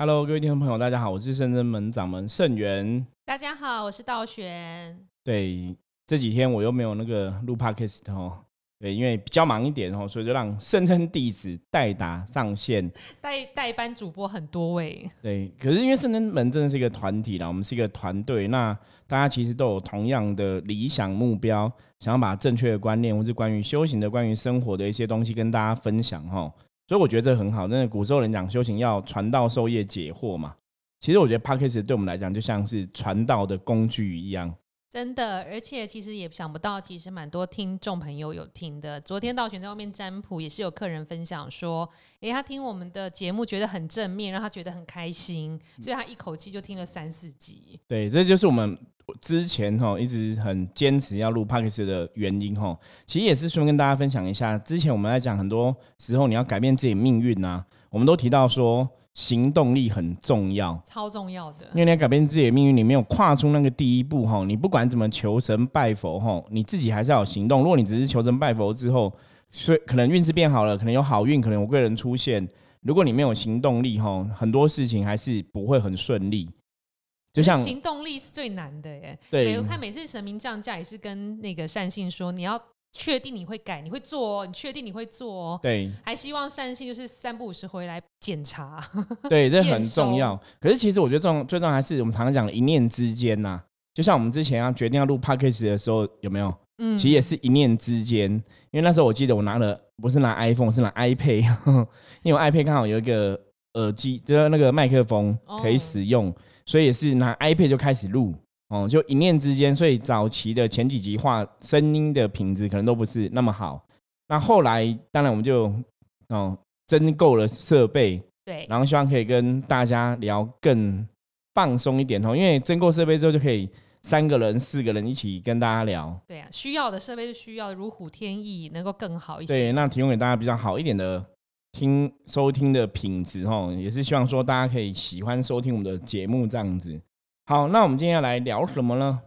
Hello，各位听众朋友，大家好，我是圣真门掌门圣元。大家好，我是道玄。对，这几天我又没有那个录 Podcast 哦，对，因为比较忙一点哦，所以就让圣真弟子代打上线。代代班主播很多位。对，可是因为圣真门真的是一个团体啦，我们是一个团队，那大家其实都有同样的理想目标，想要把正确的观念，或是关于修行的、关于生活的一些东西跟大家分享哈。所以我觉得这很好。那古时候人讲修行要传道授业解惑嘛，其实我觉得 p a c k a g e 对我们来讲就像是传道的工具一样。真的，而且其实也想不到，其实蛮多听众朋友有听的。昨天道玄在外面占卜，也是有客人分享说，诶，他听我们的节目觉得很正面，让他觉得很开心，所以他一口气就听了三四集。对，这就是我们。之前哈一直很坚持要录 p o d c a 的原因哈，其实也是顺便跟大家分享一下。之前我们在讲很多时候你要改变自己命运呐，我们都提到说行动力很重要，超重要的。因为你要改变自己的命运，你没有跨出那个第一步哈，你不管怎么求神拜佛哈，你自己还是要有行动。如果你只是求神拜佛之后，所以可能运势变好了，可能有好运，可能有贵人出现，如果你没有行动力哈，很多事情还是不会很顺利。就像行动力是最难的耶。对，我看每次神明降价也是跟那个善信说，你要确定你会改，你会做哦，你确定你会做哦。对，还希望善信就是三不五时回来检查。对，这很重要。可是其实我觉得重最重要还是我们常常讲的一念之间呐。就像我们之前要决定要录 podcast 的时候，有没有？嗯，其实也是一念之间。因为那时候我记得我拿了不是拿 iPhone，是拿 iPad，因为 iPad 刚好有一个耳机，就是那个麦克风可以使用。所以也是拿 iPad 就开始录哦，就一念之间。所以早期的前几集话声音的品质可能都不是那么好。那后来当然我们就哦增购了设备，对，然后希望可以跟大家聊更放松一点哦。因为增购设备之后就可以三个人、四个人一起跟大家聊。对啊，需要的设备是需要如虎添翼，能够更好一些。对，那提供给大家比较好一点的。听收听的品质哦，也是希望说大家可以喜欢收听我们的节目这样子。好，那我们今天要来聊什么呢？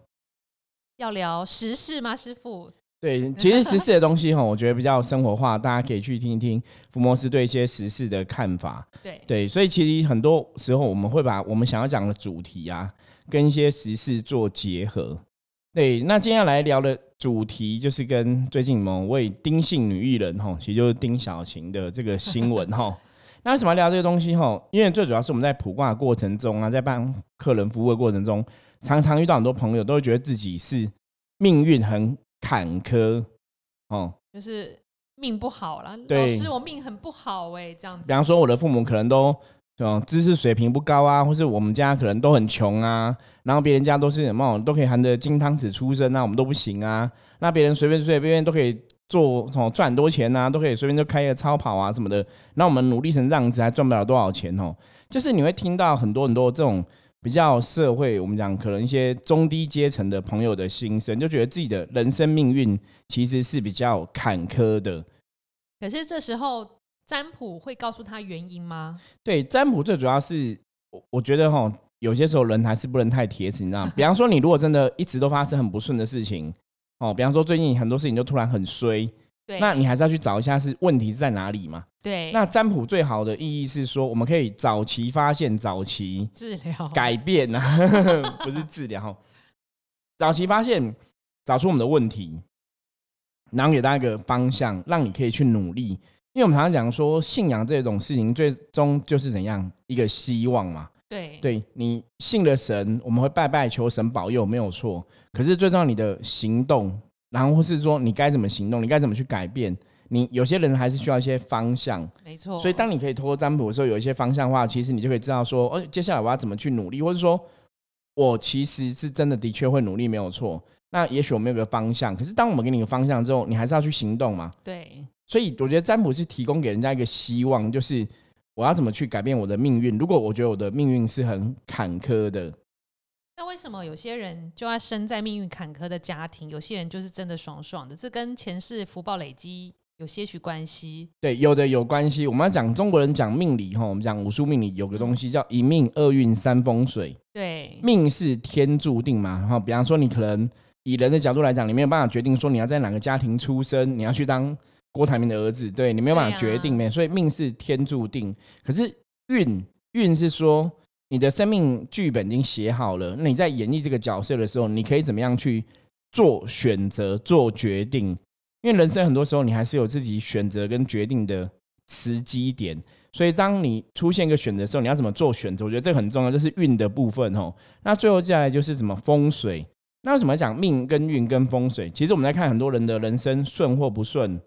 要聊时事吗，师傅？对，其实时事的东西哈，我觉得比较生活化，大家可以去听一听福摩斯对一些时事的看法。对对，所以其实很多时候我们会把我们想要讲的主题啊，跟一些时事做结合。对，那今天要来聊的。主题就是跟最近某位丁姓女艺人哈，其实就是丁小晴的这个新闻哈。那为什么聊这个东西哈？因为最主要是我们在卜卦过程中啊，在帮客人服务的过程中，常常遇到很多朋友都会觉得自己是命运很坎坷哦，就是命不好了。老师，我命很不好哎，这样子。比方说，我的父母可能都。哦，知识水平不高啊，或是我们家可能都很穷啊，然后别人家都是什么都可以含着金汤匙出生啊，我们都不行啊。那别人随便随随便便都可以做，哦赚很多钱啊，都可以随便就开个超跑啊什么的。那我们努力成这样子，还赚不了多少钱哦。就是你会听到很多很多这种比较社会，我们讲可能一些中低阶层的朋友的心声，就觉得自己的人生命运其实是比较坎坷的。可是这时候。占卜会告诉他原因吗？对，占卜最主要是，我我觉得哈，有些时候人还是不能太铁齿，你知道吗？比方说，你如果真的一直都发生很不顺的事情，哦，比方说最近很多事情就突然很衰，对，那你还是要去找一下是问题是在哪里嘛？对，那占卜最好的意义是说，我们可以早期发现、早期治疗、改变啊，不是治疗，早期发现，找出我们的问题，然后给大家一个方向，让你可以去努力。因为我们常常讲说，信仰这种事情最终就是怎样一个希望嘛。对，对你信了神，我们会拜拜求神保佑，没有错。可是最重要，你的行动，然后是说你该怎么行动，你该怎么去改变。你有些人还是需要一些方向，没错。所以当你可以通过占卜的时候，有一些方向的话，其实你就可以知道说，哦，接下来我要怎么去努力，或者说我其实是真的的确会努力，没有错。那也许我们有个方向，可是当我们给你个方向之后，你还是要去行动嘛。对。所以我觉得占卜是提供给人家一个希望，就是我要怎么去改变我的命运。如果我觉得我的命运是很坎坷的，那为什么有些人就要生在命运坎坷的家庭？有些人就是真的爽爽的，这跟前世福报累积有些许关系。对，有的有关系。我们要讲中国人讲命理哈，我们讲武术命理有个东西叫一命二运三风水。对，命是天注定嘛。然后比方说，你可能以人的角度来讲，你没有办法决定说你要在哪个家庭出生，你要去当。郭台铭的儿子，对你没有办法决定，没，所以命是天注定。可是运运是说你的生命剧本已经写好了，那你在演绎这个角色的时候，你可以怎么样去做选择、做决定？因为人生很多时候你还是有自己选择跟决定的时机点，所以当你出现一个选择的时候，你要怎么做选择？我觉得这很重要，这是运的部分哦。那最后接下来就是什么风水？那为什么讲命跟运跟风水？其实我们在看很多人的人生顺或不顺，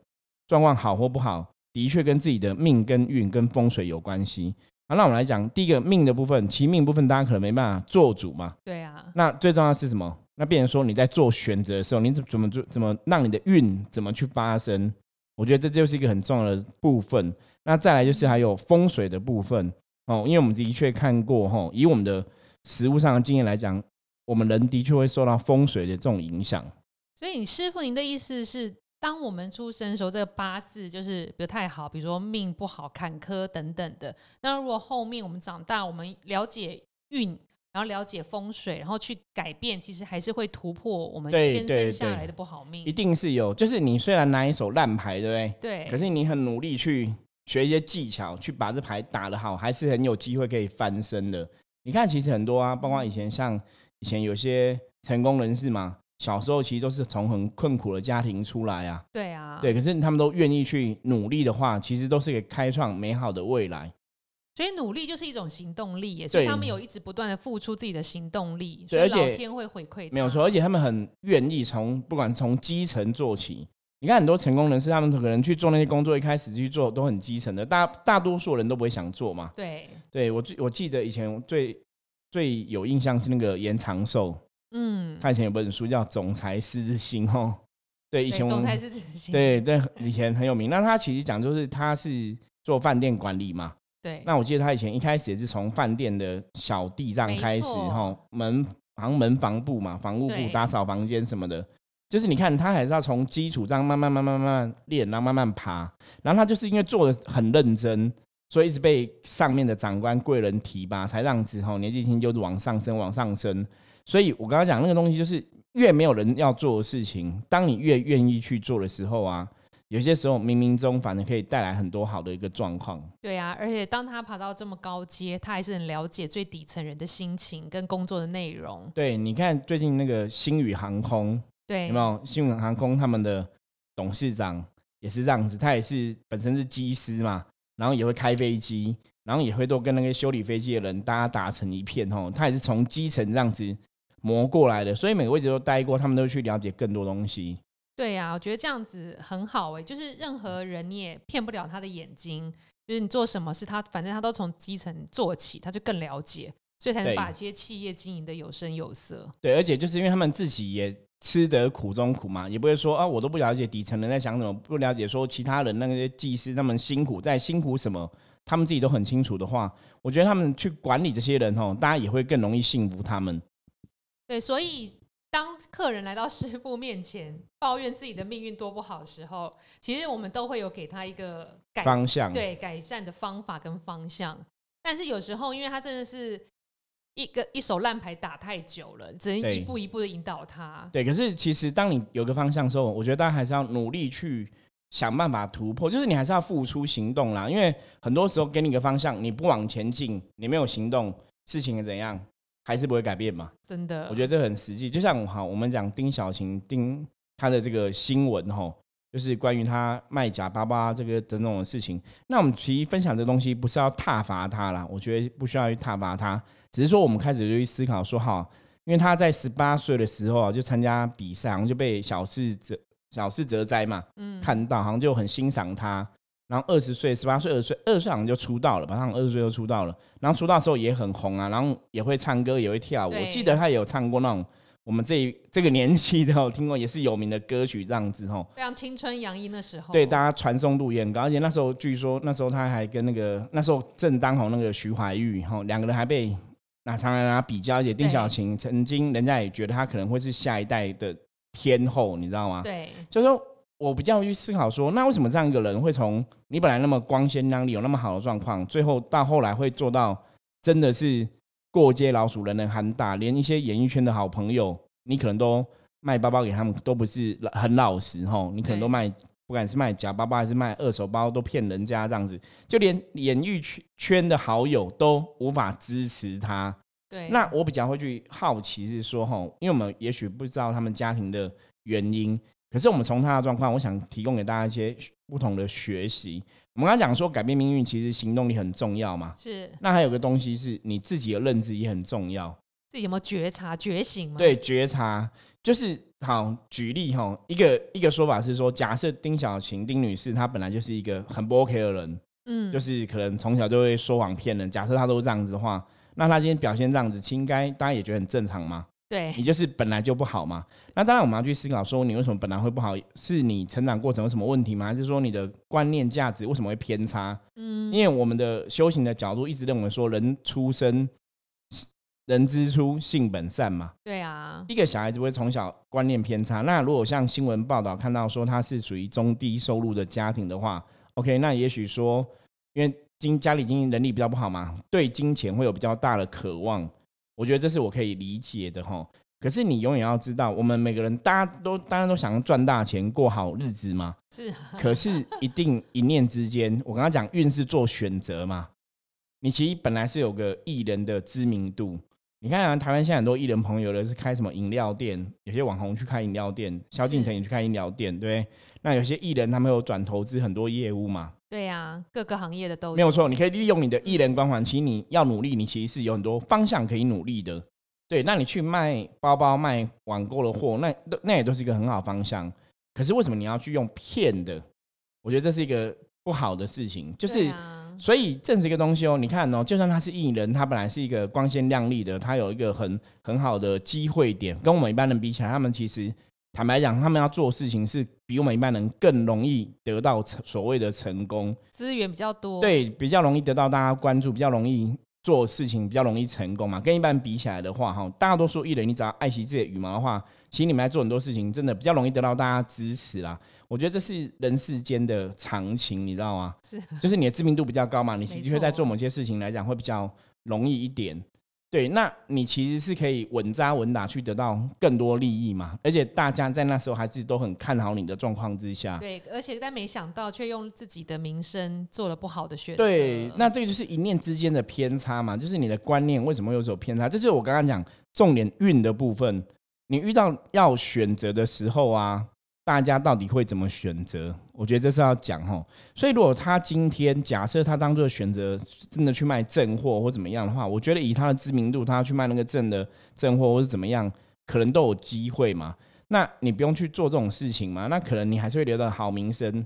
状况好或不好，的确跟自己的命跟运跟风水有关系。好，那我们来讲第一个命的部分，其命部分大家可能没办法做主嘛。对啊。那最重要是什么？那变成说你在做选择的时候，你怎怎么做？怎么让你的运怎么去发生？我觉得这就是一个很重要的部分。那再来就是还有风水的部分哦，因为我们的确看过哈，以我们的实物上的经验来讲。我们人的确会受到风水的这种影响，所以你师傅，您的意思是，当我们出生的时候，这个八字就是不太好，比如说命不好、坎坷等等的。那如果后面我们长大，我们了解运，然后了解风水，然后去改变，其实还是会突破我们天生下来的不好命。一定是有，就是你虽然拿一手烂牌，对不对？对。可是你很努力去学一些技巧，去把这牌打得好，还是很有机会可以翻身的。你看，其实很多啊，包括以前像。以前有些成功人士嘛，小时候其实都是从很困苦的家庭出来啊。对啊，对，可是他们都愿意去努力的话，其实都是给开创美好的未来。所以努力就是一种行动力，所以他们有一直不断的付出自己的行动力，所以老天会回馈。没有错，而且他们很愿意从不管从基层做起。你看很多成功人士，他们可能去做那些工作，一开始去做都很基层的，大大多数人都不会想做嘛。对，对我最我记得以前最。最有印象是那个延长寿，嗯，他以前有本书叫《总裁之心》哦，对，以前总裁之心，对对，以前很有名。那他其实讲就是他是做饭店管理嘛，对。那我记得他以前一开始也是从饭店的小地这样开始哈，门好像门房部嘛，房务部打扫房间什么的，就是你看他还是要从基础这样慢慢慢慢慢慢练，然后慢慢爬，然后他就是因为做的很认真。所以一直被上面的长官贵人提拔，才让之后年纪轻就是往上升，往上升。所以我刚刚讲那个东西，就是越没有人要做的事情，当你越愿意去做的时候啊，有些时候冥冥中反而可以带来很多好的一个状况。对啊，而且当他爬到这么高阶，他还是很了解最底层人的心情跟工作的内容。对，你看最近那个星宇航空，对，有没有星宇航空他们的董事长也是这样子，他也是本身是机师嘛。然后也会开飞机，然后也会都跟那个修理飞机的人大家打成一片吼。他也是从基层这样子磨过来的，所以每个位置都待过，他们都去了解更多东西。对呀，我觉得这样子很好哎，就是任何人你也骗不了他的眼睛，就是你做什么事，他反正他都从基层做起，他就更了解，所以才能把这些企业经营的有声有色。对，而且就是因为他们自己也。吃得苦中苦嘛，也不会说啊，我都不了解底层人在想什么，不了解说其他人那些技师那么辛苦，在辛苦什么，他们自己都很清楚的话，我觉得他们去管理这些人哦，大家也会更容易信服他们。对，所以当客人来到师傅面前抱怨自己的命运多不好的时候，其实我们都会有给他一个方向，对改善的方法跟方向。但是有时候，因为他真的是。一个一手烂牌打太久了，只能一步一步的引导他。对，可是其实当你有个方向的时候，我觉得大家还是要努力去想办法突破，就是你还是要付出行动啦。因为很多时候给你个方向，你不往前进，你没有行动，事情怎样还是不会改变嘛。真的，我觉得这很实际。就像好，我们讲丁小晴丁他的这个新闻哈，就是关于他卖假包包这个的那种事情。那我们其实分享这东西不是要挞伐他啦，我觉得不需要去挞伐他。只是说，我们开始就去思考说，哈，因为他在十八岁的时候啊，就参加比赛，然后就被小四哲小四哲哉嘛，嗯，看到好像就很欣赏他。然后二十岁、十八岁、二十岁、二十岁好像就出道了，吧，好像二十岁就出道了。然后出道的时候也很红啊，然后也会唱歌，也会跳舞。我记得他有唱过那种我们这这个年纪的，听过也是有名的歌曲这样子吼，非常青春洋溢那时候。对，大家传颂度也很高，而且那时候据说那时候他还跟那个那时候正当红那个徐怀钰吼，两个人还被。那常常拿比较，而且丁小晴曾经，人家也觉得她可能会是下一代的天后，你知道吗？对，就是说我比较去思考说，那为什么这样一个人会从你本来那么光鲜亮丽、有那么好的状况，最后到后来会做到真的是过街老鼠，人人喊打，连一些演艺圈的好朋友，你可能都卖包包给他们，都不是很老实哈，你可能都卖不管是卖假包包还是卖二手包，都骗人家这样子，就连演艺圈圈的好友都无法支持他。对，那我比较会去好奇是说，吼，因为我们也许不知道他们家庭的原因，可是我们从他的状况，我想提供给大家一些不同的学习。我们刚讲说改变命运，其实行动力很重要嘛。是。那还有个东西是你自己的认知也很重要。自己有没有觉察、觉醒吗？对，觉察就是好。举例哈，一个一个说法是说，假设丁小晴丁女士她本来就是一个很不 OK 的人，嗯，就是可能从小就会说谎骗人。假设她都这样子的话，那她今天表现这样子，应该大家也觉得很正常吗？对你就是本来就不好嘛。那当然我们要去思考说，你为什么本来会不好？是你成长过程有什么问题吗？还是说你的观念价值为什么会偏差？嗯，因为我们的修行的角度一直认为说，人出生，人之初性本善嘛。对啊，一个小孩子会从小观念偏差。那如果像新闻报道看到说他是属于中低收入的家庭的话，OK，那也许说因为经家里经济能力比较不好嘛，对金钱会有比较大的渴望。我觉得这是我可以理解的哈，可是你永远要知道，我们每个人大家都当然都想要赚大钱过好日子嘛。是。可是一定一念之间，我刚刚讲运是做选择嘛。你其实本来是有个艺人的知名度，你看啊，台湾现在很多艺人朋友的是开什么饮料店，有些网红去开饮料店，萧敬腾也去开饮料店，对。那有些艺人他们有转投资很多业务嘛。对呀，各个行业的都有。没有错，你可以利用你的艺人光环，其实你要努力，你其实是有很多方向可以努力的。对，那你去卖包包、卖网购的货，那那也都是一个很好方向。可是为什么你要去用骗的？我觉得这是一个不好的事情。就是，所以正是一个东西哦。你看哦，就算他是艺人，他本来是一个光鲜亮丽的，他有一个很很好的机会点，跟我们一般人比起来，他们其实。坦白讲，他们要做事情是比我们一般人更容易得到所谓的成功，资源比较多，对，比较容易得到大家关注，比较容易做事情，比较容易成功嘛。跟一般人比起来的话，哈，大多数艺人，你只要爱惜自己的羽毛的话，其实你们在做很多事情，真的比较容易得到大家支持啦。我觉得这是人世间的常情，你知道吗？是，就是你的知名度比较高嘛，你的确在做某些事情来讲会比较容易一点。对，那你其实是可以稳扎稳打去得到更多利益嘛，而且大家在那时候还是都很看好你的状况之下。对，而且但没想到却用自己的名声做了不好的选择。对，那这个就是一念之间的偏差嘛，就是你的观念为什么有所偏差？这就是我刚刚讲重点运的部分，你遇到要选择的时候啊。大家到底会怎么选择？我觉得这是要讲哈。所以如果他今天假设他当做选择真的去卖正货或怎么样的话，我觉得以他的知名度，他要去卖那个正的正货或是怎么样，可能都有机会嘛。那你不用去做这种事情嘛？那可能你还是会留到好名声。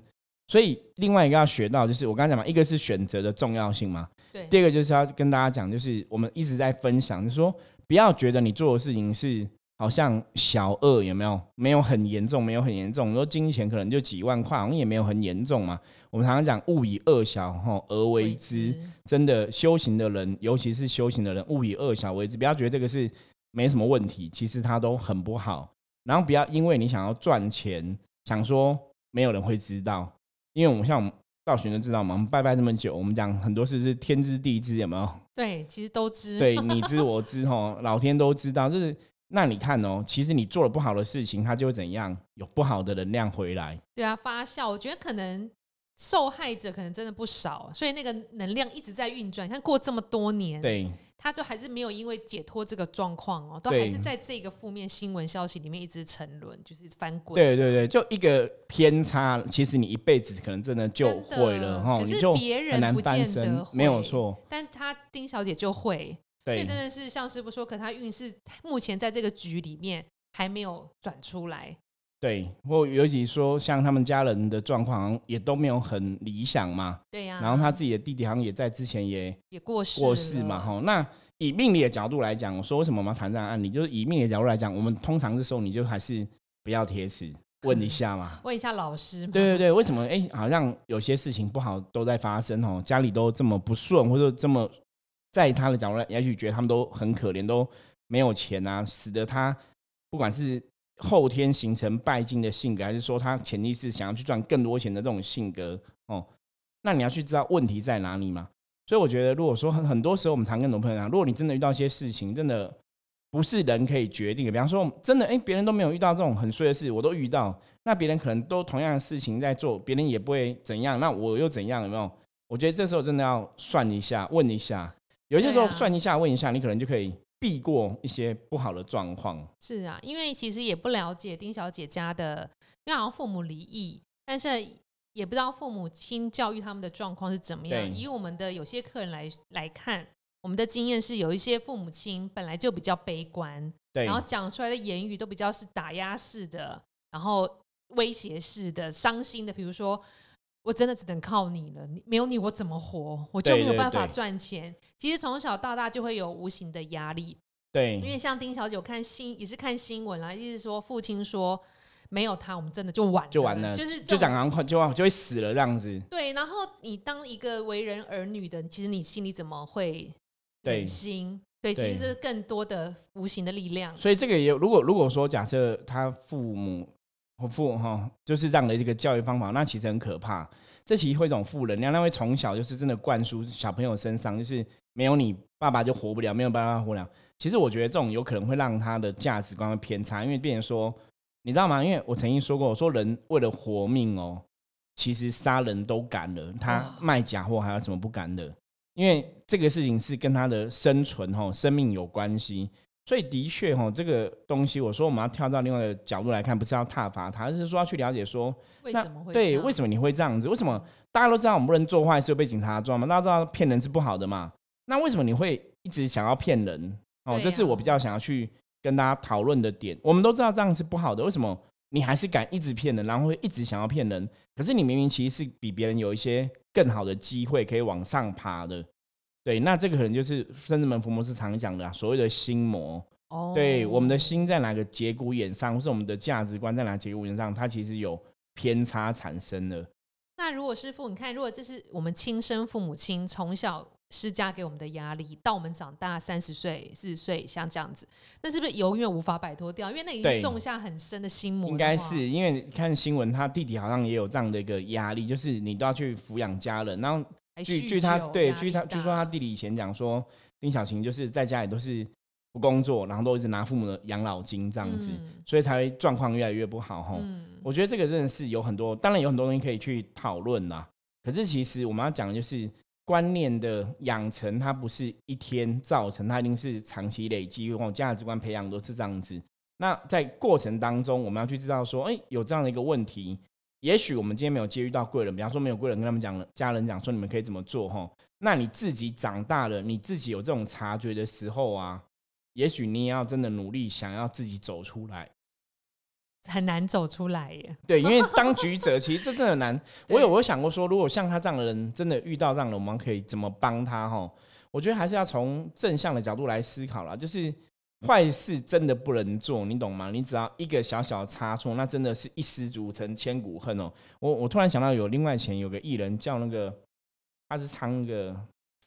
所以另外一个要学到就是我刚才讲嘛，一个是选择的重要性嘛。对。第二个就是要跟大家讲，就是我们一直在分享，就是说不要觉得你做的事情是。好像小恶有没有？没有很严重，没有很严重。说金钱可能就几万块，好像也没有很严重嘛。我们常常讲勿以恶小哈而为之，真的修行的人，尤其是修行的人，勿以恶小为之。不要觉得这个是没什么问题，其实它都很不好。然后不要因为你想要赚钱，想说没有人会知道。因为我们像我们道玄都知道嘛，我们拜拜这么久，我们讲很多事是天知地知，有没有？对，其实都知。对，你知我知哈，老天都知道，就是。那你看哦，其实你做了不好的事情，它就会怎样？有不好的能量回来。对啊，发酵。我觉得可能受害者可能真的不少，所以那个能量一直在运转。你看过这么多年，对，他就还是没有因为解脱这个状况哦，都还是在这个负面新闻消息里面一直沉沦，就是翻滚。对对对，就一个偏差，其实你一辈子可能真的就会了哈，你就很难翻身。没有错，但他丁小姐就会。所以真的是像师傅说，可他运势目前在这个局里面还没有转出来。对，或尤其说像他们家人的状况也都没有很理想嘛。对呀。然后他自己的弟弟好像也在之前也也过世过世嘛。哈，那以命理的角度来讲，我说为什么我们要谈这样案例？就是以命理的角度来讲，我们通常这时候你就还是不要贴纸，问一下嘛。问一下老师。对对对，为什么？哎，好像有些事情不好都在发生哦，家里都这么不顺，或者这么。在他的角度，也许觉得他们都很可怜，都没有钱啊，使得他不管是后天形成拜金的性格，还是说他潜意识想要去赚更多钱的这种性格哦，那你要去知道问题在哪里嘛。所以我觉得，如果说很很多时候我们常跟很多朋友讲，如果你真的遇到一些事情，真的不是人可以决定的。比方说，真的，哎，别人都没有遇到这种很衰的事，我都遇到，那别人可能都同样的事情在做，别人也不会怎样，那我又怎样？有没有？我觉得这时候真的要算一下，问一下。有些时候算一下，问一下，你可能就可以避过一些不好的状况。是啊，因为其实也不了解丁小姐家的，因为好像父母离异，但是也不知道父母亲教育他们的状况是怎么样。以我们的有些客人来来看，我们的经验是有一些父母亲本来就比较悲观，对，然后讲出来的言语都比较是打压式的，然后威胁式的、伤心的，比如说。我真的只能靠你了，你没有你我怎么活？我就没有办法赚钱。其实从小到大就会有无形的压力。对，因为像丁小姐看新也是看新闻啦，意思说父亲说没有他，我们真的就完就完了，就是就讲完就就会死了这样子。对，然后你当一个为人儿女的，其实你心里怎么会忍心？对，其实是更多的无形的力量。所以这个也如果如果说假设他父母。负哈，就是这样的一个教育方法，那其实很可怕。这其实会一种负能量，那会从小就是真的灌输小朋友身上，就是没有你爸爸就活不了，没有办法活了。其实我觉得这种有可能会让他的价值观会偏差，因为变成说，你知道吗？因为我曾经说过，我说人为了活命哦，其实杀人都敢了，他卖假货还有什么不敢的？因为这个事情是跟他的生存哈生命有关系。所以的确哈，这个东西我说我们要跳到另外一个角度来看，不是要挞伐他，而是说要去了解说，为什么会对？为什么你会这样子？为什么大家都知道我们不能做坏事被警察抓嘛？大家知道骗人是不好的嘛？那为什么你会一直想要骗人？哦，这是我比较想要去跟大家讨论的点。我们都知道这样是不好的，为什么你还是敢一直骗人，然后会一直想要骗人？可是你明明其实是比别人有一些更好的机会可以往上爬的。对，那这个可能就是甚至门福摩斯常讲的啊所谓的心魔。哦，对，我们的心在哪个节骨眼上，或是我们的价值观在哪节骨眼上，它其实有偏差产生的。那如果师傅，你看，如果这是我们亲生父母亲从小施加给我们的压力，到我们长大三十岁、四十岁，像这样子，那是不是永远无法摆脱掉？因为那已经种下很深的心魔。应该是因为看新闻，他弟弟好像也有这样的一个压力，就是你都要去抚养家人，然后。据据他对据他据说他弟弟以前讲说丁小琴就是在家里都是不工作，然后都一直拿父母的养老金这样子，所以才会状况越来越不好哈。我觉得这个真的是有很多，当然有很多东西可以去讨论啦。可是其实我们要讲的就是观念的养成，它不是一天造成，它一定是长期累积，或价值观培养都是这样子。那在过程当中，我们要去知道说，哎，有这样的一个问题。也许我们今天没有接遇到贵人，比方说没有贵人跟他们讲，家人讲说你们可以怎么做哈？那你自己长大了，你自己有这种察觉的时候啊，也许你也要真的努力，想要自己走出来，很难走出来耶。对，因为当局者，其实这真的难。我有我想过说，如果像他这样的人真的遇到这样的，我们可以怎么帮他哈？我觉得还是要从正向的角度来思考了，就是。坏事真的不能做，你懂吗？你只要一个小小的差错，那真的是一失足成千古恨哦。我我突然想到，有另外前有个艺人叫那个，他是唱那个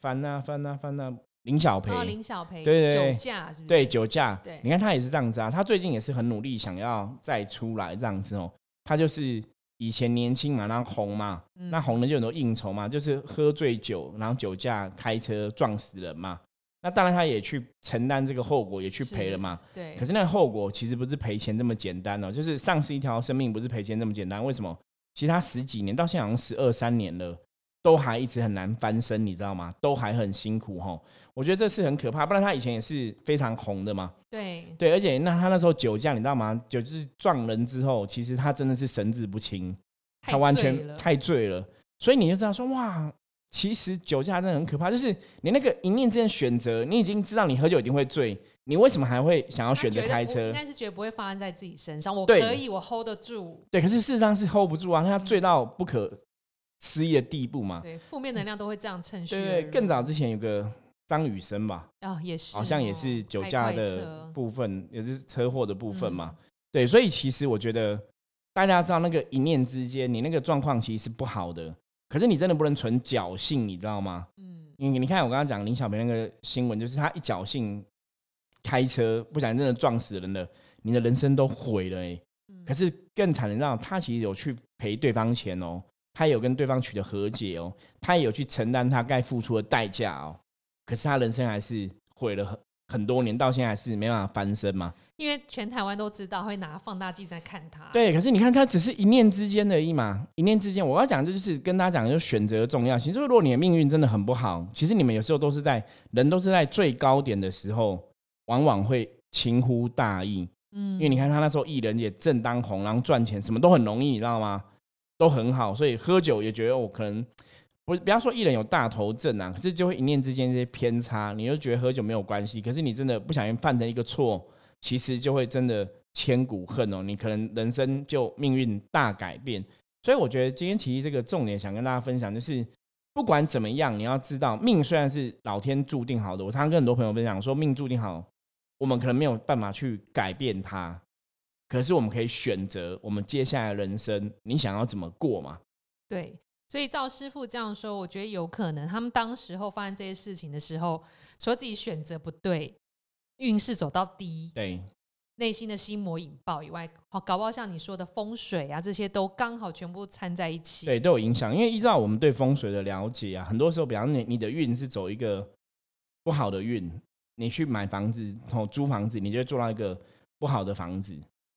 翻啊翻啊翻啊，林小培，林小培，对对对，酒驾是不是？对酒驾，对，你看他也是这样子啊。他最近也是很努力，想要再出来这样子哦。他就是以前年轻嘛，然后红嘛，那红了就很多应酬嘛，就是喝醉酒，然后酒驾开车撞死人嘛。那当然，他也去承担这个后果，也去赔了嘛。对。可是那个后果其实不是赔钱这么简单哦，就是丧失一条生命不是赔钱这么简单。为什么？其实他十几年到现在好像十二三年了，都还一直很难翻身，你知道吗？都还很辛苦哈。我觉得这是很可怕。不然他以前也是非常红的嘛。对。对，而且那他那时候酒驾，你知道吗？就是撞人之后，其实他真的是神志不清，他完全太醉了。所以你就知道说哇。其实酒驾真的很可怕，就是你那个一念之间选择，你已经知道你喝酒一定会醉，你为什么还会想要选择开车？应该是觉得不会发生在自己身上，我可以，我 hold 得住。对，可是事实上是 hold 不住啊，他醉到不可思议的地步嘛。对，负面能量都会这样趁虚。对对，更早之前有个张雨生吧，啊，也是，好像也是酒驾的部分，也是车祸的部分嘛。对，所以其实我觉得大家知道那个一念之间，你那个状况其实是不好的。可是你真的不能存侥幸，你知道吗？嗯，你你看我刚刚讲林小平那个新闻，就是他一侥幸开车，不小心真的撞死人了，你的人生都毁了哎。可是更惨的，让他其实有去赔对方钱哦，他有跟对方取得和解哦，他也有去承担他该付出的代价哦。可是他人生还是毁了很很多年，到现在还是没办法翻身嘛。因为全台湾都知道会拿放大镜在看他。对，可是你看，他只是一念之间而已嘛，一念之间。我要讲的就是跟大家讲，就选择重要性。就是如果你的命运真的很不好，其实你们有时候都是在人都是在最高点的时候，往往会轻忽大意。嗯，因为你看他那时候艺人也正当红，然后赚钱什么都很容易，你知道吗？都很好，所以喝酒也觉得我可能。不，不要说艺人有大头症啊，可是就会一念之间这些偏差，你就觉得喝酒没有关系，可是你真的不小心犯成一个错，其实就会真的千古恨哦，你可能人生就命运大改变。所以我觉得今天其实这个重点想跟大家分享，就是不管怎么样，你要知道命虽然是老天注定好的，我常常跟很多朋友分享说，命注定好，我们可能没有办法去改变它，可是我们可以选择我们接下来人生，你想要怎么过嘛？对。所以赵师傅这样说，我觉得有可能，他们当时候发生这些事情的时候，说自己选择不对，运势走到低，对，内心的心魔引爆以外，好，搞不好像你说的风水啊，这些都刚好全部掺在一起，对，都有影响。因为依照我们对风水的了解啊，很多时候，比方你你的运是走一个不好的运，你去买房子哦，租房子，你就会做到一个不好的房子。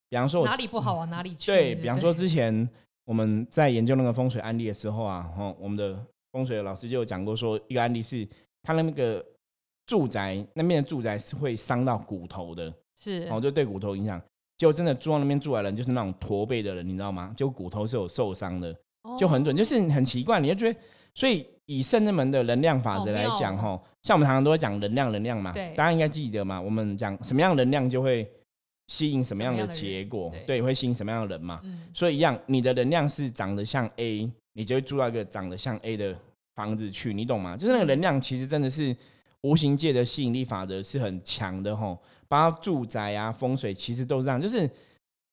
比方说哪里不好往哪里去。对比方说之前。我们在研究那个风水案例的时候啊，哈，我们的风水老师就有讲过，说一个案例是，他那个住宅那边的住宅是会伤到骨头的，是，哦，就对骨头影响。就真的住到那边住来人，就是那种驼背的人，你知道吗？就骨头是有受伤的，就很准，就是很奇怪，你就觉得，所以以圣人门的能量法则来讲，哈，像我们常常都会讲能量，能量嘛，大家应该记得嘛，我们讲什么样能量就会。吸引什么样的结果？对，会吸引什么样的人嘛？所以一样，你的能量是长得像 A，你就会住到一个长得像 A 的房子去，你懂吗？就是那个能量，其实真的是无形界的吸引力法则是很强的吼。包括住宅啊、风水，其实都是这样，就是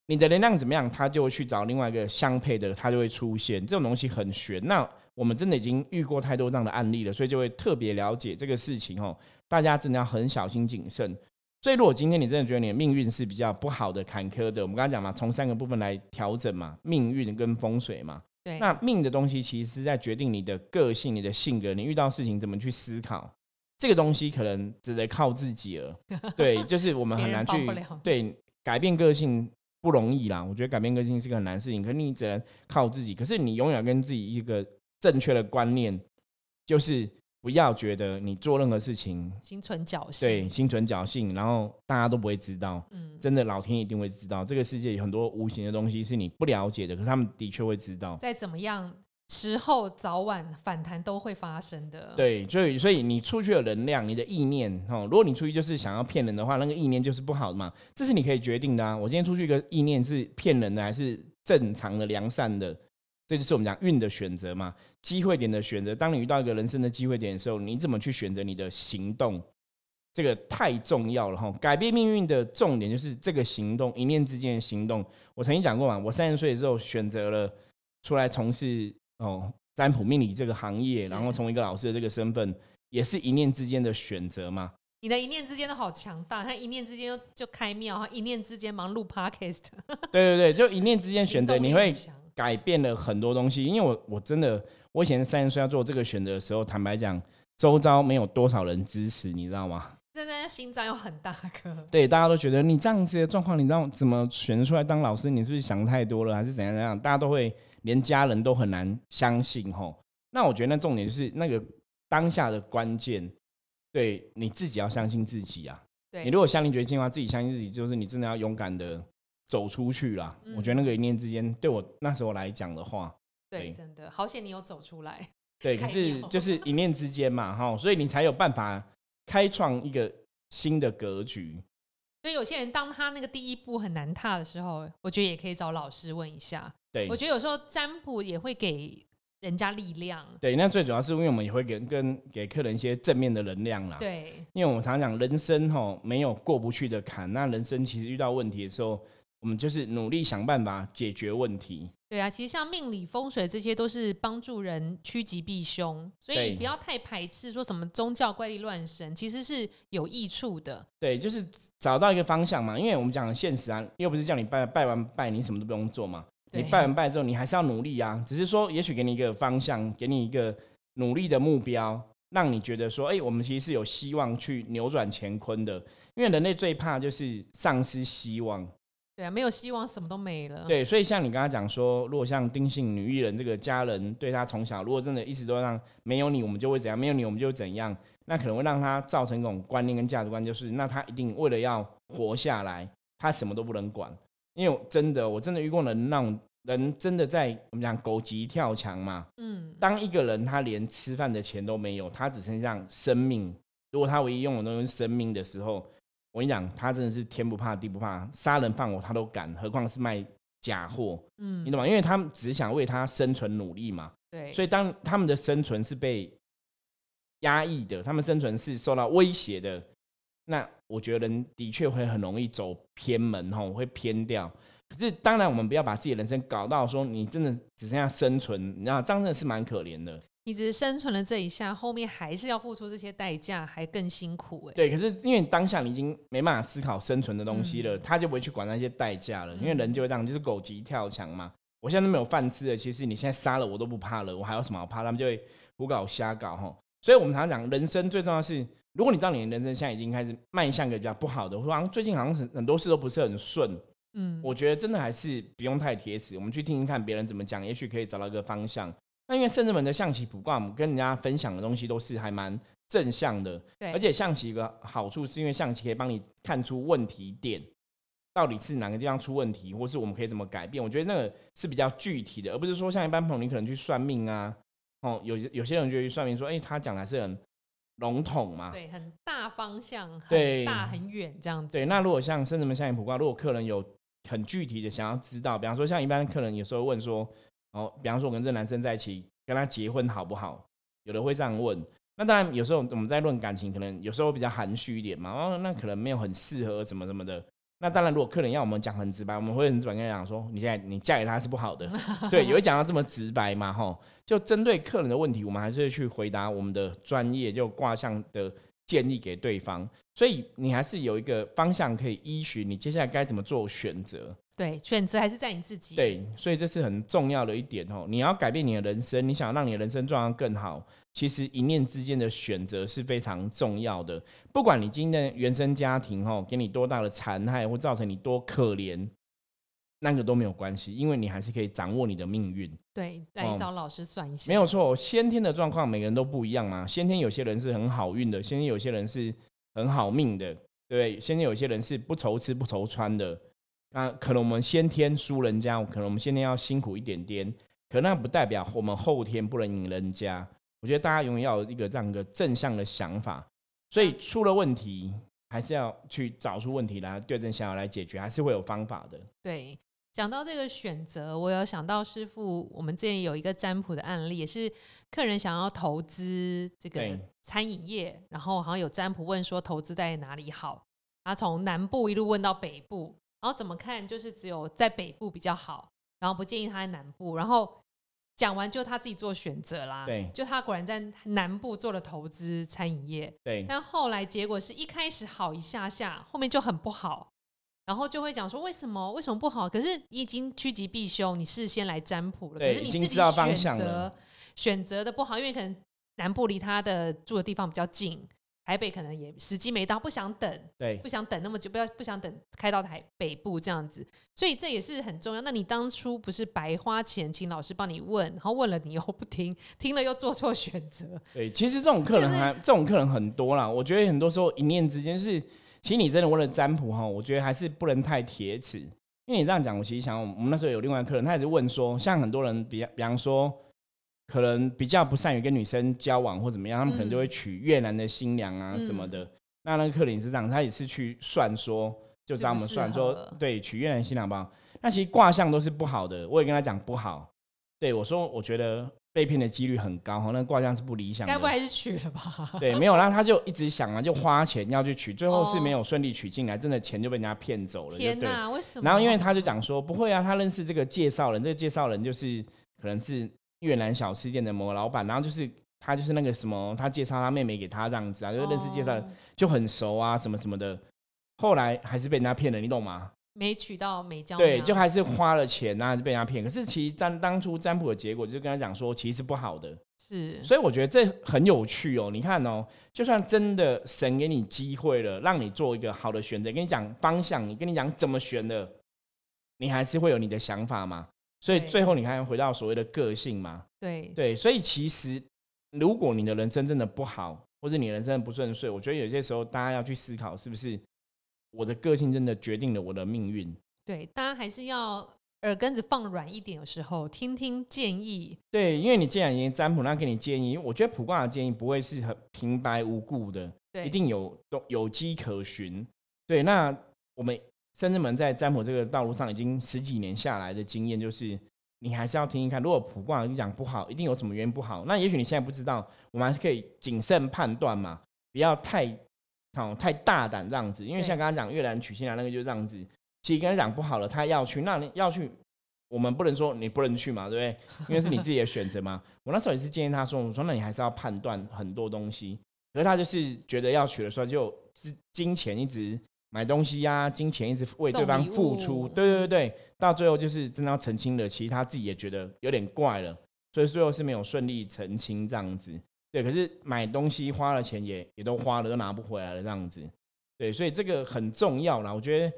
你的能量怎么样，它就会去找另外一个相配的，它就会出现。这种东西很玄。那我们真的已经遇过太多这样的案例了，所以就会特别了解这个事情吼。大家真的要很小心谨慎。所以，如果今天你真的觉得你的命运是比较不好的、坎坷的，我们刚才讲嘛，从三个部分来调整嘛，命运跟风水嘛。对。那命的东西其实是在决定你的个性、你的性格，你遇到事情怎么去思考，这个东西可能只得靠自己了。对，就是我们很难去对改变个性不容易啦。我觉得改变个性是个很难事情，可你只能靠自己。可是你永远跟自己一个正确的观念，就是。不要觉得你做任何事情心存侥幸，对，心存侥幸，然后大家都不会知道。嗯，真的，老天一定会知道。这个世界有很多无形的东西是你不了解的，可是他们的确会知道。再怎么样，时候早晚反弹都会发生的。对，所以所以你出去的能量，你的意念哦，如果你出去就是想要骗人的话，那个意念就是不好的嘛。这是你可以决定的啊。我今天出去一个意念是骗人的，还是正常的良善的？这就是我们讲运的选择嘛，机会点的选择。当你遇到一个人生的机会点的时候，你怎么去选择你的行动？这个太重要了哈！改变命运的重点就是这个行动，一念之间的行动。我曾经讲过嘛，我三十岁的时候选择了出来从事哦占卜命理这个行业，然后从一个老师的这个身份，也是一念之间的选择嘛。你的一念之间都好强大，他一念之间就开庙，一念之间忙碌 podcast。对对对，就一念之间选择，你会。改变了很多东西，因为我我真的，我以前三十岁要做这个选择的时候，坦白讲，周遭没有多少人支持，你知道吗？现在心脏又很大颗，对，大家都觉得你这样子的状况，你知道怎么选择出来当老师？你是不是想太多了，还是怎样怎样？大家都会连家人都很难相信吼。那我觉得那重点就是那个当下的关键，对你自己要相信自己啊。对你如果下定决心的话，自己相信自己，就是你真的要勇敢的。走出去啦，我觉得那个一念之间，对我那时候来讲的话，对，真的好险你有走出来。对，可是就是一念之间嘛，哈，所以你才有办法开创一个新的格局。所以有些人当他那个第一步很难踏的时候，我觉得也可以找老师问一下。对，我觉得有时候占卜也会给人家力量。对，那最主要是因为我们也会给跟给客人一些正面的能量啦。对，因为我们常讲人生哈没有过不去的坎，那人生其实遇到问题的时候。我们就是努力想办法解决问题。对啊，其实像命理风水这些都是帮助人趋吉避凶，所以不要太排斥说什么宗教怪力乱神，其实是有益处的。对，就是找到一个方向嘛，因为我们讲现实啊，又不是叫你拜拜完拜你什么都不用做嘛，你拜 完拜之后你还是要努力啊，只是说也许给你一个方向，给你一个努力的目标。让你觉得说，哎，我们其实是有希望去扭转乾坤的。因为人类最怕就是丧失希望。对啊，没有希望，什么都没了。对，所以像你刚刚讲说，如果像丁姓女艺人这个家人对她从小，如果真的一直都让没有你，我们就会怎样？没有你，我们就怎样？那可能会让她造成一种观念跟价值观，就是那她一定为了要活下来，她什么都不能管。因为真的，我真的遇过人，那种人真的在我们讲狗急跳墙嘛。嗯。当一个人他连吃饭的钱都没有，他只剩下生命，如果他唯一用的东西是生命的时候。我跟你讲，他真的是天不怕地不怕，杀人放火他都敢，何况是卖假货？嗯，你懂吗？因为他们只想为他生存努力嘛。对。所以当他们的生存是被压抑的，他们生存是受到威胁的，那我觉得人的确会很容易走偏门，吼，会偏掉。可是当然，我们不要把自己的人生搞到说你真的只剩下生存，你知道，真的是蛮可怜的。你只是生存了这一下，后面还是要付出这些代价，还更辛苦哎。对，可是因为当下你已经没办法思考生存的东西了，他就不会去管那些代价了。因为人就会这样，就是狗急跳墙嘛。我现在都没有饭吃了，其实你现在杀了我都不怕了，我还有什么好怕？他们就会胡搞瞎搞哈。所以我们常常讲，人生最重要是，如果你知道你的人生现在已经开始迈向一个比较不好的，好像最近好像是很多事都不是很顺，嗯，我觉得真的还是不用太铁齿，我们去听听看别人怎么讲，也许可以找到一个方向。那因为圣人门的象棋卜卦，我们跟人家分享的东西都是还蛮正向的，对。而且象棋一个好处是因为象棋可以帮你看出问题点，到底是哪个地方出问题，或是我们可以怎么改变。我觉得那个是比较具体的，而不是说像一般朋友你可能去算命啊，哦，有有些人就去算命说，哎，他讲的是很笼统嘛，对，很大方向，很大很远这样子。对，那如果像圣人门象棋卜卦，如果客人有很具体的想要知道，比方说像一般客人有时候问说。哦，比方说我跟这男生在一起，跟他结婚好不好？有的会这样问。那当然，有时候我们在论感情，可能有时候比较含蓄一点嘛。哦，那可能没有很适合什么什么的。那当然，如果客人要我们讲很直白，我们会很直白跟他讲说，你现在你嫁给他是不好的。对，也会讲到这么直白嘛，吼。就针对客人的问题，我们还是会去回答我们的专业，就卦象的建议给对方。所以你还是有一个方向可以依循，你接下来该怎么做选择。对，选择还是在你自己。对，所以这是很重要的一点哦。你要改变你的人生，你想让你的人生状况更好，其实一念之间的选择是非常重要的。不管你今天的原生家庭哦，给你多大的残害，或造成你多可怜，那个都没有关系，因为你还是可以掌握你的命运。对，来找老师算一下。没有错，先天的状况每个人都不一样嘛。先天有些人是很好运的，先天有些人是很好命的，对，先天有些人是不愁吃不愁穿的。那可能我们先天输人家，可能我们先天要辛苦一点点，可那不代表我们后天不能赢人家。我觉得大家永远要有一个这样一个正向的想法，所以出了问题还是要去找出问题来，对症下药来解决，还是会有方法的。对，讲到这个选择，我有想到师傅，我们之前有一个占卜的案例，也是客人想要投资这个餐饮业，然后好像有占卜问说投资在哪里好，他从南部一路问到北部。然后怎么看？就是只有在北部比较好，然后不建议他在南部。然后讲完就他自己做选择啦。对，就他果然在南部做了投资餐饮业。对，但后来结果是一开始好一下下，后面就很不好。然后就会讲说为什么为什么不好？可是你已经趋吉避凶，你事先来占卜了，可是你自己选择选择的不好，因为可能南部离他的住的地方比较近。台北可能也时机没到，不想等，对，不想等那么久，不要不想等开到台北部这样子，所以这也是很重要。那你当初不是白花钱请老师帮你问，然后问了你又不听，听了又做错选择。对，其实这种客人还这种客人很多啦。我觉得很多时候一念之间是，其实你真的为了占卜哈，我觉得还是不能太铁齿。因为你这样讲，我其实想，我们那时候有另外客人，他也是问说，像很多人比比方说。可能比较不善于跟女生交往或怎么样，他们可能就会娶越南的新娘啊什么的。那那个克林是这样，他也是去算说，就找我们算说，对，娶越南新娘吧。那其实卦象都是不好的，我也跟他讲不好。对我说，我觉得被骗的几率很高哈，那卦象是不理想的。该不还是娶了吧？对，没有，然后他就一直想啊，就花钱要去娶，最后是没有顺利娶进来，真的钱就被人家骗走了。天哪，为什么？然后因为他就讲说，不会啊，他认识这个介绍人，这个介绍人就是可能是。越南小吃店的某个老板，然后就是他就是那个什么，他介绍他妹妹给他这样子啊，就认识介绍就很熟啊，什么什么的。后来还是被人家骗了，你懂吗？没娶到美娇对，就还是花了钱啊，就被人家骗。可是其实占当初占卜的结果，就跟他讲说，其实是不好的，是，所以我觉得这很有趣哦。你看哦，就算真的神给你机会了，让你做一个好的选择，跟你讲方向，你跟你讲怎么选的，你还是会有你的想法嘛。所以最后你看，回到所谓的个性嘛，对对。所以其实，如果你的人生真的不好，或者你人生不顺遂，我觉得有些时候大家要去思考，是不是我的个性真的决定了我的命运？对，大家还是要。耳根子放软一点，有时候听听建议。对，因为你既然已经占卜，那给你建议，我觉得卜卦的建议不会是很平白无故的，一定有都有迹可循。对，那我们深圳门在占卜这个道路上已经十几年下来的经验，就是你还是要听一看。如果卜卦你讲不好，一定有什么原因不好。那也许你现在不知道，我们还是可以谨慎判断嘛，不要太好太大胆这样子。因为像刚刚讲越南曲线啊，那个就是这样子。其实跟他讲不好了，他要去，那你要去，我们不能说你不能去嘛，对不对？因为是你自己的选择嘛。我那时候也是建议他说，我说那你还是要判断很多东西。可是他就是觉得要娶的时候，就金钱一直买东西呀，金钱一直为对方付出，对对对对，到最后就是真的要澄清了，其实他自己也觉得有点怪了，所以最后是没有顺利澄清这样子。对，可是买东西花了钱也也都花了，都拿不回来了这样子。对，所以这个很重要啦，我觉得。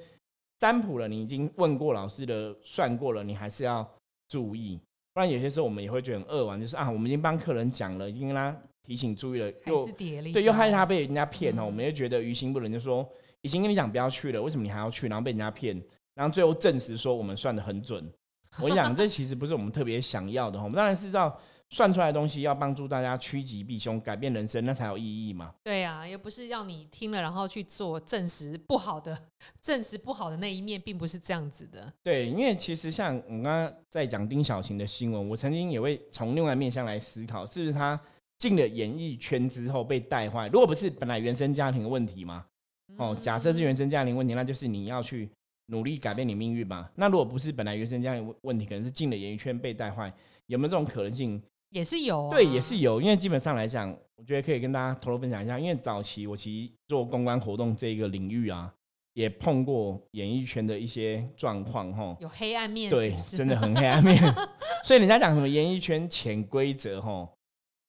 占卜了，你已经问过老师的，算过了，你还是要注意，不然有些时候我们也会觉得很扼腕，就是啊，我们已经帮客人讲了，已经跟他提醒注意了，又对，又害他被人家骗哦，我们又觉得于心不忍，就说已经跟你讲不要去了，为什么你还要去？然后被人家骗，然后最后证实说我们算的很准。我跟你讲，这其实不是我们特别想要的，我们当然是知道。算出来的东西要帮助大家趋吉避凶、改变人生，那才有意义嘛？对啊，又不是要你听了然后去做证实不好的、证实不好的那一面，并不是这样子的。对，因为其实像我们刚刚在讲丁小琴的新闻，我曾经也会从另外面向来思考，是不是他进了演艺圈之后被带坏？如果不是本来原生家庭的问题嘛？哦，假设是原生家庭问题，那就是你要去努力改变你命运嘛？那如果不是本来原生家庭问题，可能是进了演艺圈被带坏，有没有这种可能性？也是有，对，也是有，因为基本上来讲，我觉得可以跟大家偷偷分享一下，因为早期我其实做公关活动这一个领域啊，也碰过演艺圈的一些状况，哈，有黑暗面，对，真的很黑暗面。所以人家讲什么演艺圈潜规则，哈，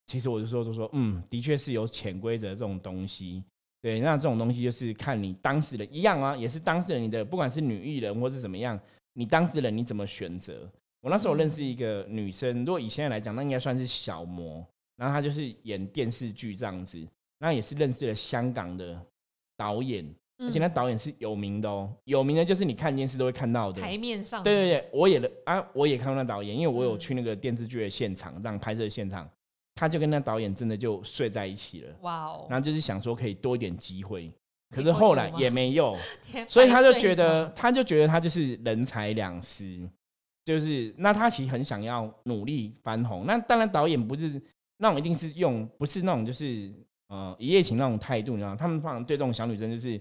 其实我就说，就说，嗯，的确是有潜规则这种东西。对，那这种东西就是看你当事人一样啊，也是当事人你的，不管是女艺人或是怎么样，你当事人你怎么选择。我那时候认识一个女生，如果以现在来讲，那应该算是小模。然后她就是演电视剧这样子，那也是认识了香港的导演，而且那导演是有名的哦，有名的就是你看电视都会看到的台面上。对对对，我也啊，我也看过那导演，因为我有去那个电视剧的现场，这样拍摄现场，他就跟那导演真的就睡在一起了。哇哦！然后就是想说可以多一点机会，可是后来 也没有，所以他就觉得，他就觉得他就是人财两失。就是那他其实很想要努力翻红，那当然导演不是那种一定是用不是那种就是呃一夜情那种态度，你知道他们放对这种小女生就是，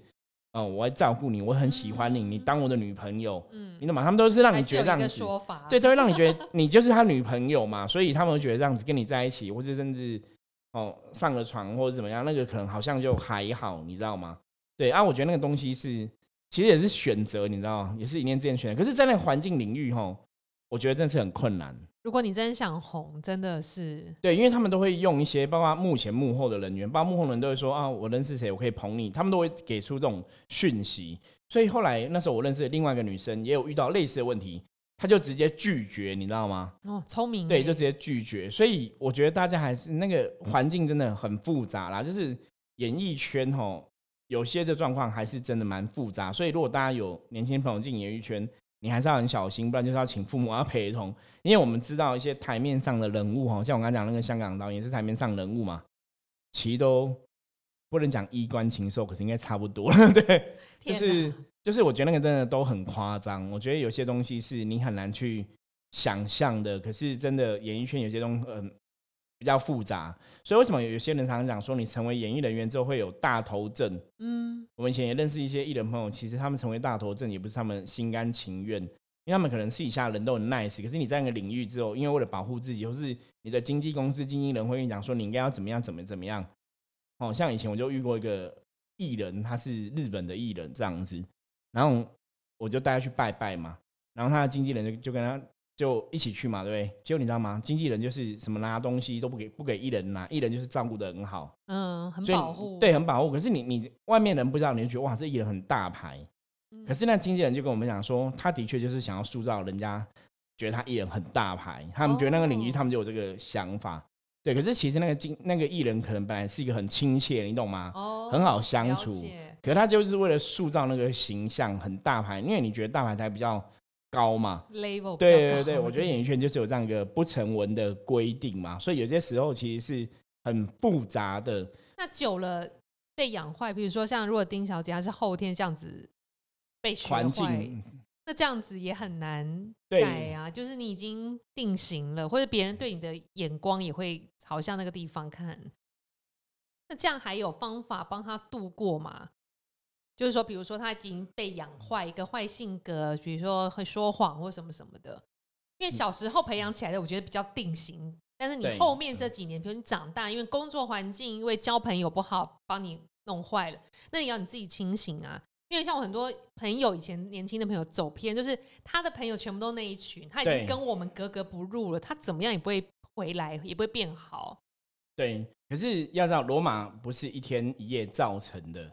呃，我会照顾你，我很喜欢你，你当我的女朋友，嗯，你懂吗？他们都是让你觉得这样子，对，都会让你觉得你就是他女朋友嘛，所以他们会觉得这样子跟你在一起，或者甚至哦上了床或者怎么样，那个可能好像就还好，你知道吗？对啊，我觉得那个东西是其实也是选择，你知道，也是一念之间选择，可是，在那个环境领域哈。我觉得真的是很困难。如果你真想红，真的是对，因为他们都会用一些，包括幕前幕后的人员，包括幕后人都会说啊，我认识谁，我可以捧你，他们都会给出这种讯息。所以后来那时候我认识另外一个女生，也有遇到类似的问题，她就直接拒绝，你知道吗？哦，聪明。对，就直接拒绝。所以我觉得大家还是那个环境真的很复杂啦，就是演艺圈吼，有些的状况还是真的蛮复杂。所以如果大家有年轻朋友进演艺圈，你还是要很小心，不然就是要请父母要陪同，因为我们知道一些台面上的人物哈，像我刚讲那个香港导演是台面上人物嘛，其实都不能讲衣冠禽兽，可是应该差不多了，对，就是就是我觉得那个真的都很夸张，我觉得有些东西是你很难去想象的，可是真的演艺圈有些东西嗯。比较复杂，所以为什么有些人常常讲说，你成为演艺人员之后会有大头症？嗯，我们以前也认识一些艺人朋友，其实他们成为大头症也不是他们心甘情愿，因为他们可能私底下人都很 nice，可是你在那个领域之后，因为为了保护自己，或是你的经纪公司经纪人会跟你讲说，你应该要怎么样，怎么怎么样。哦，像以前我就遇过一个艺人，他是日本的艺人这样子，然后我就带他去拜拜嘛，然后他的经纪人就就跟他就一起去嘛，对不对？结果你知道吗？经纪人就是什么拿东西都不给，不给艺人拿，艺人就是照顾的很好，嗯，很保护，对，很保护。可是你你外面人不知道，你就觉得哇，这艺人很大牌。可是那经纪人就跟我们讲说，他的确就是想要塑造人家觉得他艺人很大牌，他们觉得那个领域他们就有这个想法。对，可是其实那个经那个艺人可能本来是一个很亲切，你懂吗？哦，很好相处。可是他就是为了塑造那个形象很大牌，因为你觉得大牌才比较。高嘛，level 对对对，我觉得演艺圈就是有这样一个不成文的规定嘛，所以有些时候其实是很复杂的。那久了被养坏，比如说像如果丁小姐她是后天这样子被环境，那这样子也很难改啊。就是你已经定型了，或者别人对你的眼光也会朝向那个地方看。那这样还有方法帮他度过吗？就是说，比如说他已经被养坏一个坏性格，比如说会说谎或什么什么的。因为小时候培养起来的，我觉得比较定型。但是你后面这几年，比如你长大，因为工作环境，因为交朋友不好，帮你弄坏了，那你要你自己清醒啊。因为像我很多朋友，以前年轻的朋友走偏，就是他的朋友全部都那一群，他已经跟我们格格不入了，他怎么样也不会回来，也不会变好。对，可是要知道，罗马不是一天一夜造成的。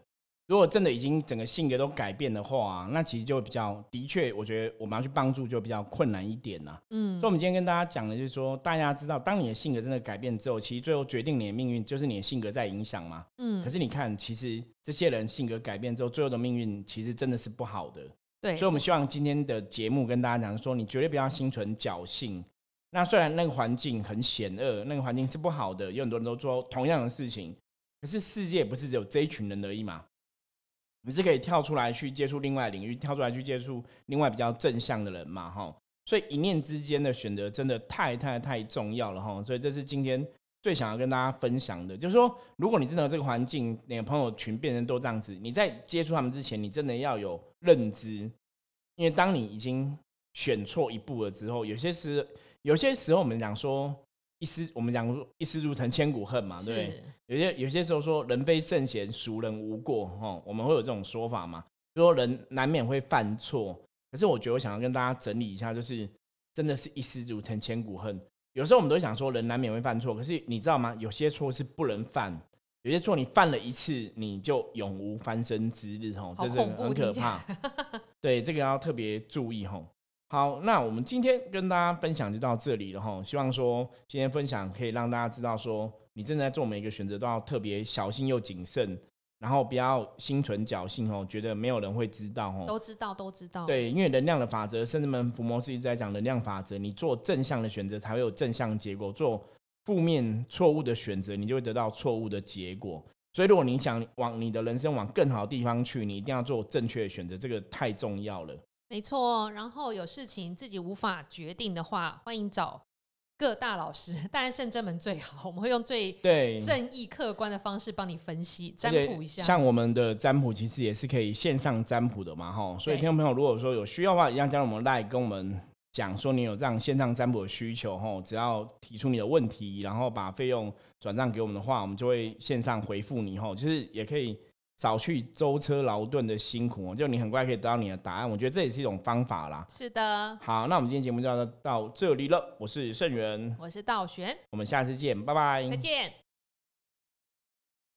如果真的已经整个性格都改变的话，那其实就比较的确，我觉得我们要去帮助就比较困难一点呐。嗯，所以我们今天跟大家讲的就是说，大家知道，当你的性格真的改变之后，其实最后决定你的命运就是你的性格在影响嘛。嗯，可是你看，其实这些人性格改变之后，最后的命运其实真的是不好的。对，所以我们希望今天的节目跟大家讲说，你绝对不要心存侥幸。那虽然那个环境很险恶，那个环境是不好的，有很多人都做同样的事情，可是世界不是只有这一群人而已嘛。你是可以跳出来去接触另外领域，跳出来去接触另外比较正向的人嘛，哈。所以一念之间的选择真的太太太重要了，哈。所以这是今天最想要跟大家分享的，就是说，如果你真的这个环境，你的朋友群变成都这样子，你在接触他们之前，你真的要有认知，因为当你已经选错一步了之后，有些时有些时候我们讲说。一失，我们讲一失足成千古恨嘛，对不对？有些有些时候说人非圣贤，孰人无过？哈，我们会有这种说法嘛？说人难免会犯错，可是我觉得我想要跟大家整理一下，就是真的是一失足成千古恨。有时候我们都会想说人难免会犯错，可是你知道吗？有些错是不能犯，有些错你犯了一次，你就永无翻身之日，吼，这是很可怕。对，这个要特别注意，吼。好，那我们今天跟大家分享就到这里了哈。希望说今天分享可以让大家知道说，你正在做每一个选择都要特别小心又谨慎，然后不要心存侥幸哦，觉得没有人会知道哦。都知道，都知道。对，因为能量的法则，甚至们福摩斯一直在讲能量法则，你做正向的选择才会有正向结果，做负面错误的选择，你就会得到错误的结果。所以如果你想往你的人生往更好的地方去，你一定要做正确的选择，这个太重要了。没错，然后有事情自己无法决定的话，欢迎找各大老师，当然圣真门最好，我们会用最对正义客观的方式帮你分析占卜一下。像我们的占卜其实也是可以线上占卜的嘛，哈，所以听众朋友如果说有需要的话，一样加入我们来跟我们讲说你有这样线上占卜的需求，哈，只要提出你的问题，然后把费用转账给我们的话，我们就会线上回复你，哈，就是也可以。少去舟车劳顿的辛苦哦，就你很快可以得到你的答案。我觉得这也是一种方法啦。是的。好，那我们今天节目就到到这里了。我是盛元，我是道玄，我们下次见，拜拜。再见。